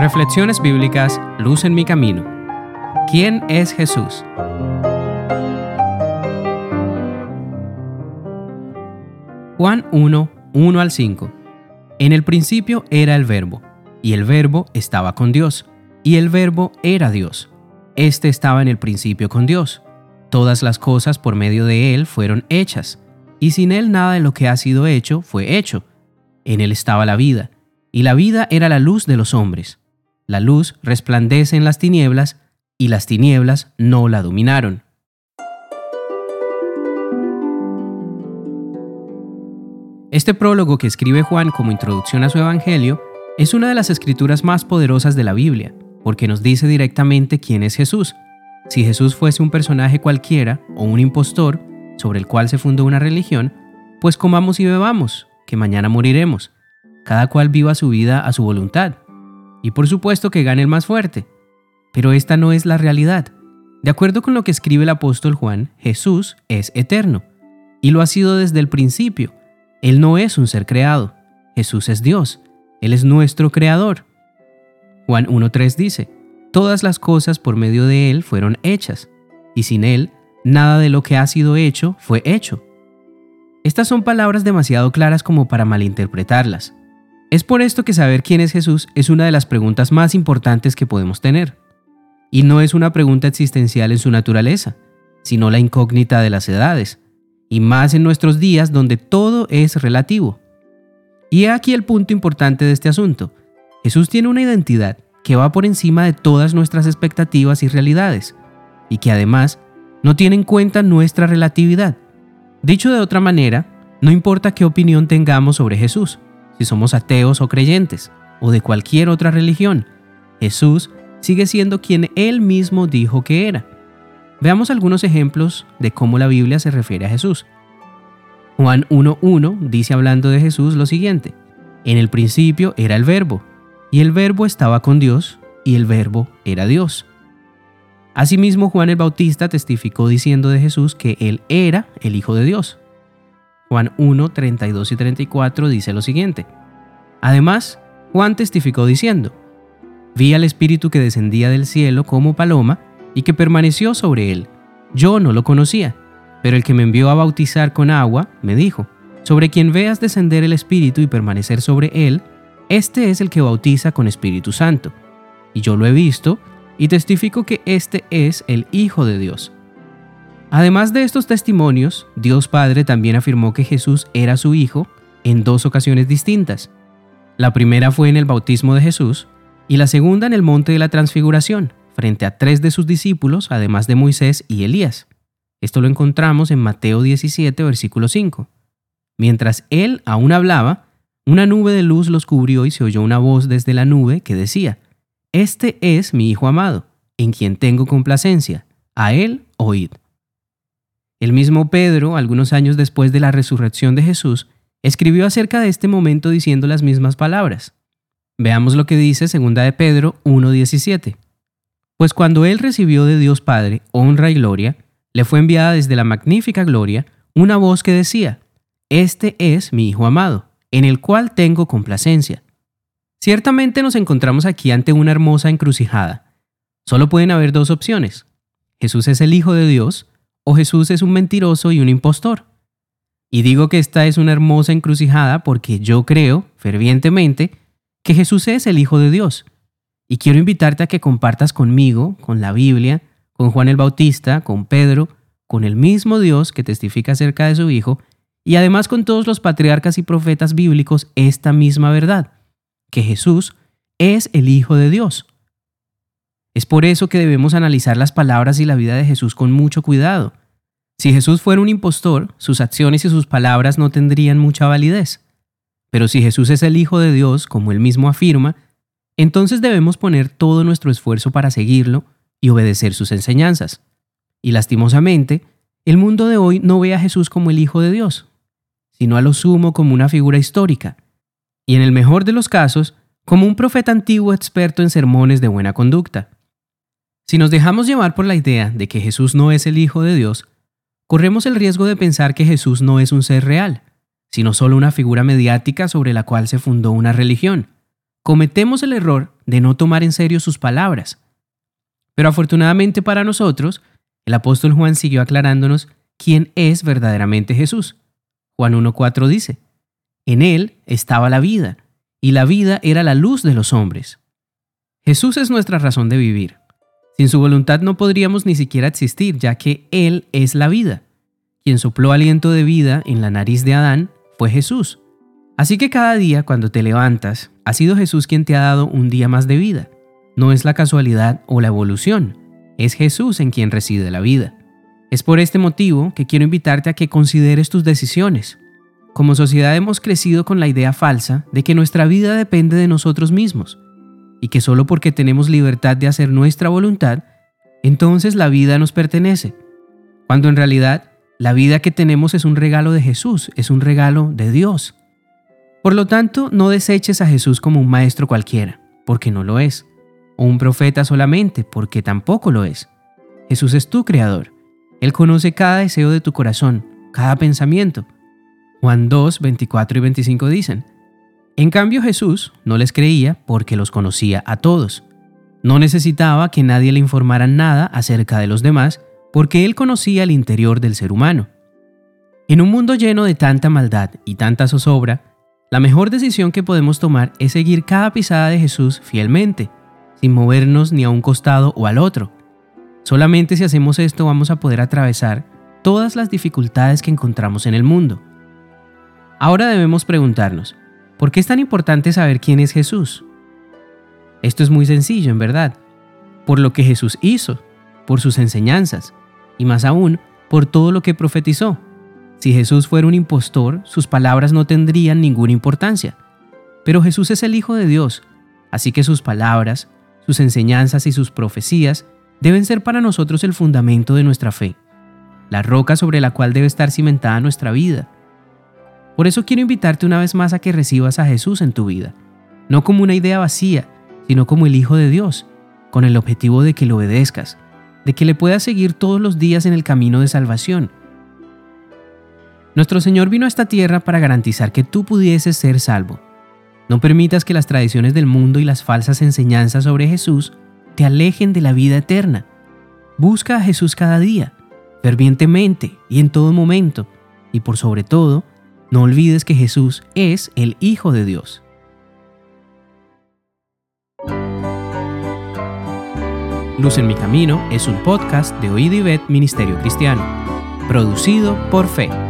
Reflexiones bíblicas Luz en mi camino. ¿Quién es Jesús? Juan 1, 1 al 5. En el principio era el verbo, y el verbo estaba con Dios, y el verbo era Dios. Este estaba en el principio con Dios. Todas las cosas por medio de él fueron hechas, y sin él nada de lo que ha sido hecho fue hecho. En él estaba la vida, y la vida era la luz de los hombres. La luz resplandece en las tinieblas y las tinieblas no la dominaron. Este prólogo que escribe Juan como introducción a su Evangelio es una de las escrituras más poderosas de la Biblia, porque nos dice directamente quién es Jesús. Si Jesús fuese un personaje cualquiera o un impostor sobre el cual se fundó una religión, pues comamos y bebamos, que mañana moriremos. Cada cual viva su vida a su voluntad y por supuesto que gane el más fuerte. Pero esta no es la realidad. De acuerdo con lo que escribe el apóstol Juan, Jesús es eterno, y lo ha sido desde el principio. Él no es un ser creado, Jesús es Dios, Él es nuestro creador. Juan 1.3 dice, Todas las cosas por medio de Él fueron hechas, y sin Él, nada de lo que ha sido hecho fue hecho. Estas son palabras demasiado claras como para malinterpretarlas. Es por esto que saber quién es Jesús es una de las preguntas más importantes que podemos tener. Y no es una pregunta existencial en su naturaleza, sino la incógnita de las edades, y más en nuestros días donde todo es relativo. Y aquí el punto importante de este asunto. Jesús tiene una identidad que va por encima de todas nuestras expectativas y realidades, y que además no tiene en cuenta nuestra relatividad. Dicho de otra manera, no importa qué opinión tengamos sobre Jesús, si somos ateos o creyentes, o de cualquier otra religión, Jesús sigue siendo quien Él mismo dijo que era. Veamos algunos ejemplos de cómo la Biblia se refiere a Jesús. Juan 1.1 dice hablando de Jesús lo siguiente, en el principio era el verbo, y el verbo estaba con Dios, y el verbo era Dios. Asimismo, Juan el Bautista testificó diciendo de Jesús que Él era el Hijo de Dios. Juan 1, 32 y 34 dice lo siguiente. Además, Juan testificó diciendo, Vi al Espíritu que descendía del cielo como paloma y que permaneció sobre él. Yo no lo conocía, pero el que me envió a bautizar con agua me dijo, Sobre quien veas descender el Espíritu y permanecer sobre él, este es el que bautiza con Espíritu Santo. Y yo lo he visto y testifico que este es el Hijo de Dios. Además de estos testimonios, Dios Padre también afirmó que Jesús era su Hijo en dos ocasiones distintas. La primera fue en el bautismo de Jesús y la segunda en el monte de la transfiguración, frente a tres de sus discípulos, además de Moisés y Elías. Esto lo encontramos en Mateo 17, versículo 5. Mientras él aún hablaba, una nube de luz los cubrió y se oyó una voz desde la nube que decía, Este es mi Hijo amado, en quien tengo complacencia, a él oíd. El mismo Pedro, algunos años después de la resurrección de Jesús, escribió acerca de este momento diciendo las mismas palabras. Veamos lo que dice 2 de Pedro 1.17. Pues cuando él recibió de Dios Padre honra y gloria, le fue enviada desde la magnífica gloria una voz que decía, Este es mi Hijo amado, en el cual tengo complacencia. Ciertamente nos encontramos aquí ante una hermosa encrucijada. Solo pueden haber dos opciones. Jesús es el Hijo de Dios Jesús es un mentiroso y un impostor. Y digo que esta es una hermosa encrucijada porque yo creo, fervientemente, que Jesús es el Hijo de Dios. Y quiero invitarte a que compartas conmigo, con la Biblia, con Juan el Bautista, con Pedro, con el mismo Dios que testifica acerca de su Hijo, y además con todos los patriarcas y profetas bíblicos esta misma verdad, que Jesús es el Hijo de Dios. Es por eso que debemos analizar las palabras y la vida de Jesús con mucho cuidado. Si Jesús fuera un impostor, sus acciones y sus palabras no tendrían mucha validez. Pero si Jesús es el Hijo de Dios, como él mismo afirma, entonces debemos poner todo nuestro esfuerzo para seguirlo y obedecer sus enseñanzas. Y lastimosamente, el mundo de hoy no ve a Jesús como el Hijo de Dios, sino a lo sumo como una figura histórica, y en el mejor de los casos, como un profeta antiguo experto en sermones de buena conducta. Si nos dejamos llevar por la idea de que Jesús no es el Hijo de Dios, corremos el riesgo de pensar que Jesús no es un ser real, sino solo una figura mediática sobre la cual se fundó una religión. Cometemos el error de no tomar en serio sus palabras. Pero afortunadamente para nosotros, el apóstol Juan siguió aclarándonos quién es verdaderamente Jesús. Juan 1.4 dice, En él estaba la vida, y la vida era la luz de los hombres. Jesús es nuestra razón de vivir. Sin su voluntad no podríamos ni siquiera existir, ya que Él es la vida. Quien sopló aliento de vida en la nariz de Adán fue Jesús. Así que cada día cuando te levantas, ha sido Jesús quien te ha dado un día más de vida. No es la casualidad o la evolución, es Jesús en quien reside la vida. Es por este motivo que quiero invitarte a que consideres tus decisiones. Como sociedad hemos crecido con la idea falsa de que nuestra vida depende de nosotros mismos y que solo porque tenemos libertad de hacer nuestra voluntad, entonces la vida nos pertenece, cuando en realidad la vida que tenemos es un regalo de Jesús, es un regalo de Dios. Por lo tanto, no deseches a Jesús como un maestro cualquiera, porque no lo es, o un profeta solamente, porque tampoco lo es. Jesús es tu creador él conoce cada deseo de tu corazón, cada pensamiento. Juan 2, 24 y 25 dicen, En cambio Jesús no les creía porque los conocía a todos. No necesitaba que nadie le informara nada acerca de los demás porque él conocía el interior del ser humano. En un mundo lleno de tanta maldad y tanta zozobra, la mejor decisión que podemos tomar es seguir cada pisada de Jesús fielmente, sin movernos ni a un costado o al otro. Solamente si hacemos esto vamos a poder atravesar todas las dificultades que encontramos en el mundo. Ahora debemos preguntarnos, ¿por qué es tan importante saber quién es Jesús? Esto es muy sencillo, en verdad. Por lo que Jesús hizo, por sus enseñanzas, y más aún, por todo lo que profetizó. Si Jesús fuera un impostor, sus palabras no tendrían ninguna importancia. Pero Jesús es el Hijo de Dios, así que sus palabras, sus enseñanzas y sus profecías deben ser para nosotros el fundamento de nuestra fe, la roca sobre la cual debe estar cimentada nuestra vida. Por eso quiero invitarte una vez más a que recibas a Jesús en tu vida, no como una idea vacía, sino como el Hijo de Dios, con el objetivo de que lo obedezcas, de que le puedas seguir todos los días en el camino de salvación. Nuestro Señor vino a esta tierra para garantizar que tú pudieses ser salvo. No permitas que las tradiciones del mundo y las falsas enseñanzas sobre Jesús te alejen de la vida eterna. Busca a Jesús cada día, fervientemente y en todo momento, y por sobre todo, no olvides que Jesús es el Hijo de Dios. Luz en mi camino es un podcast de Oíd Ministerio Cristiano, producido por Fe.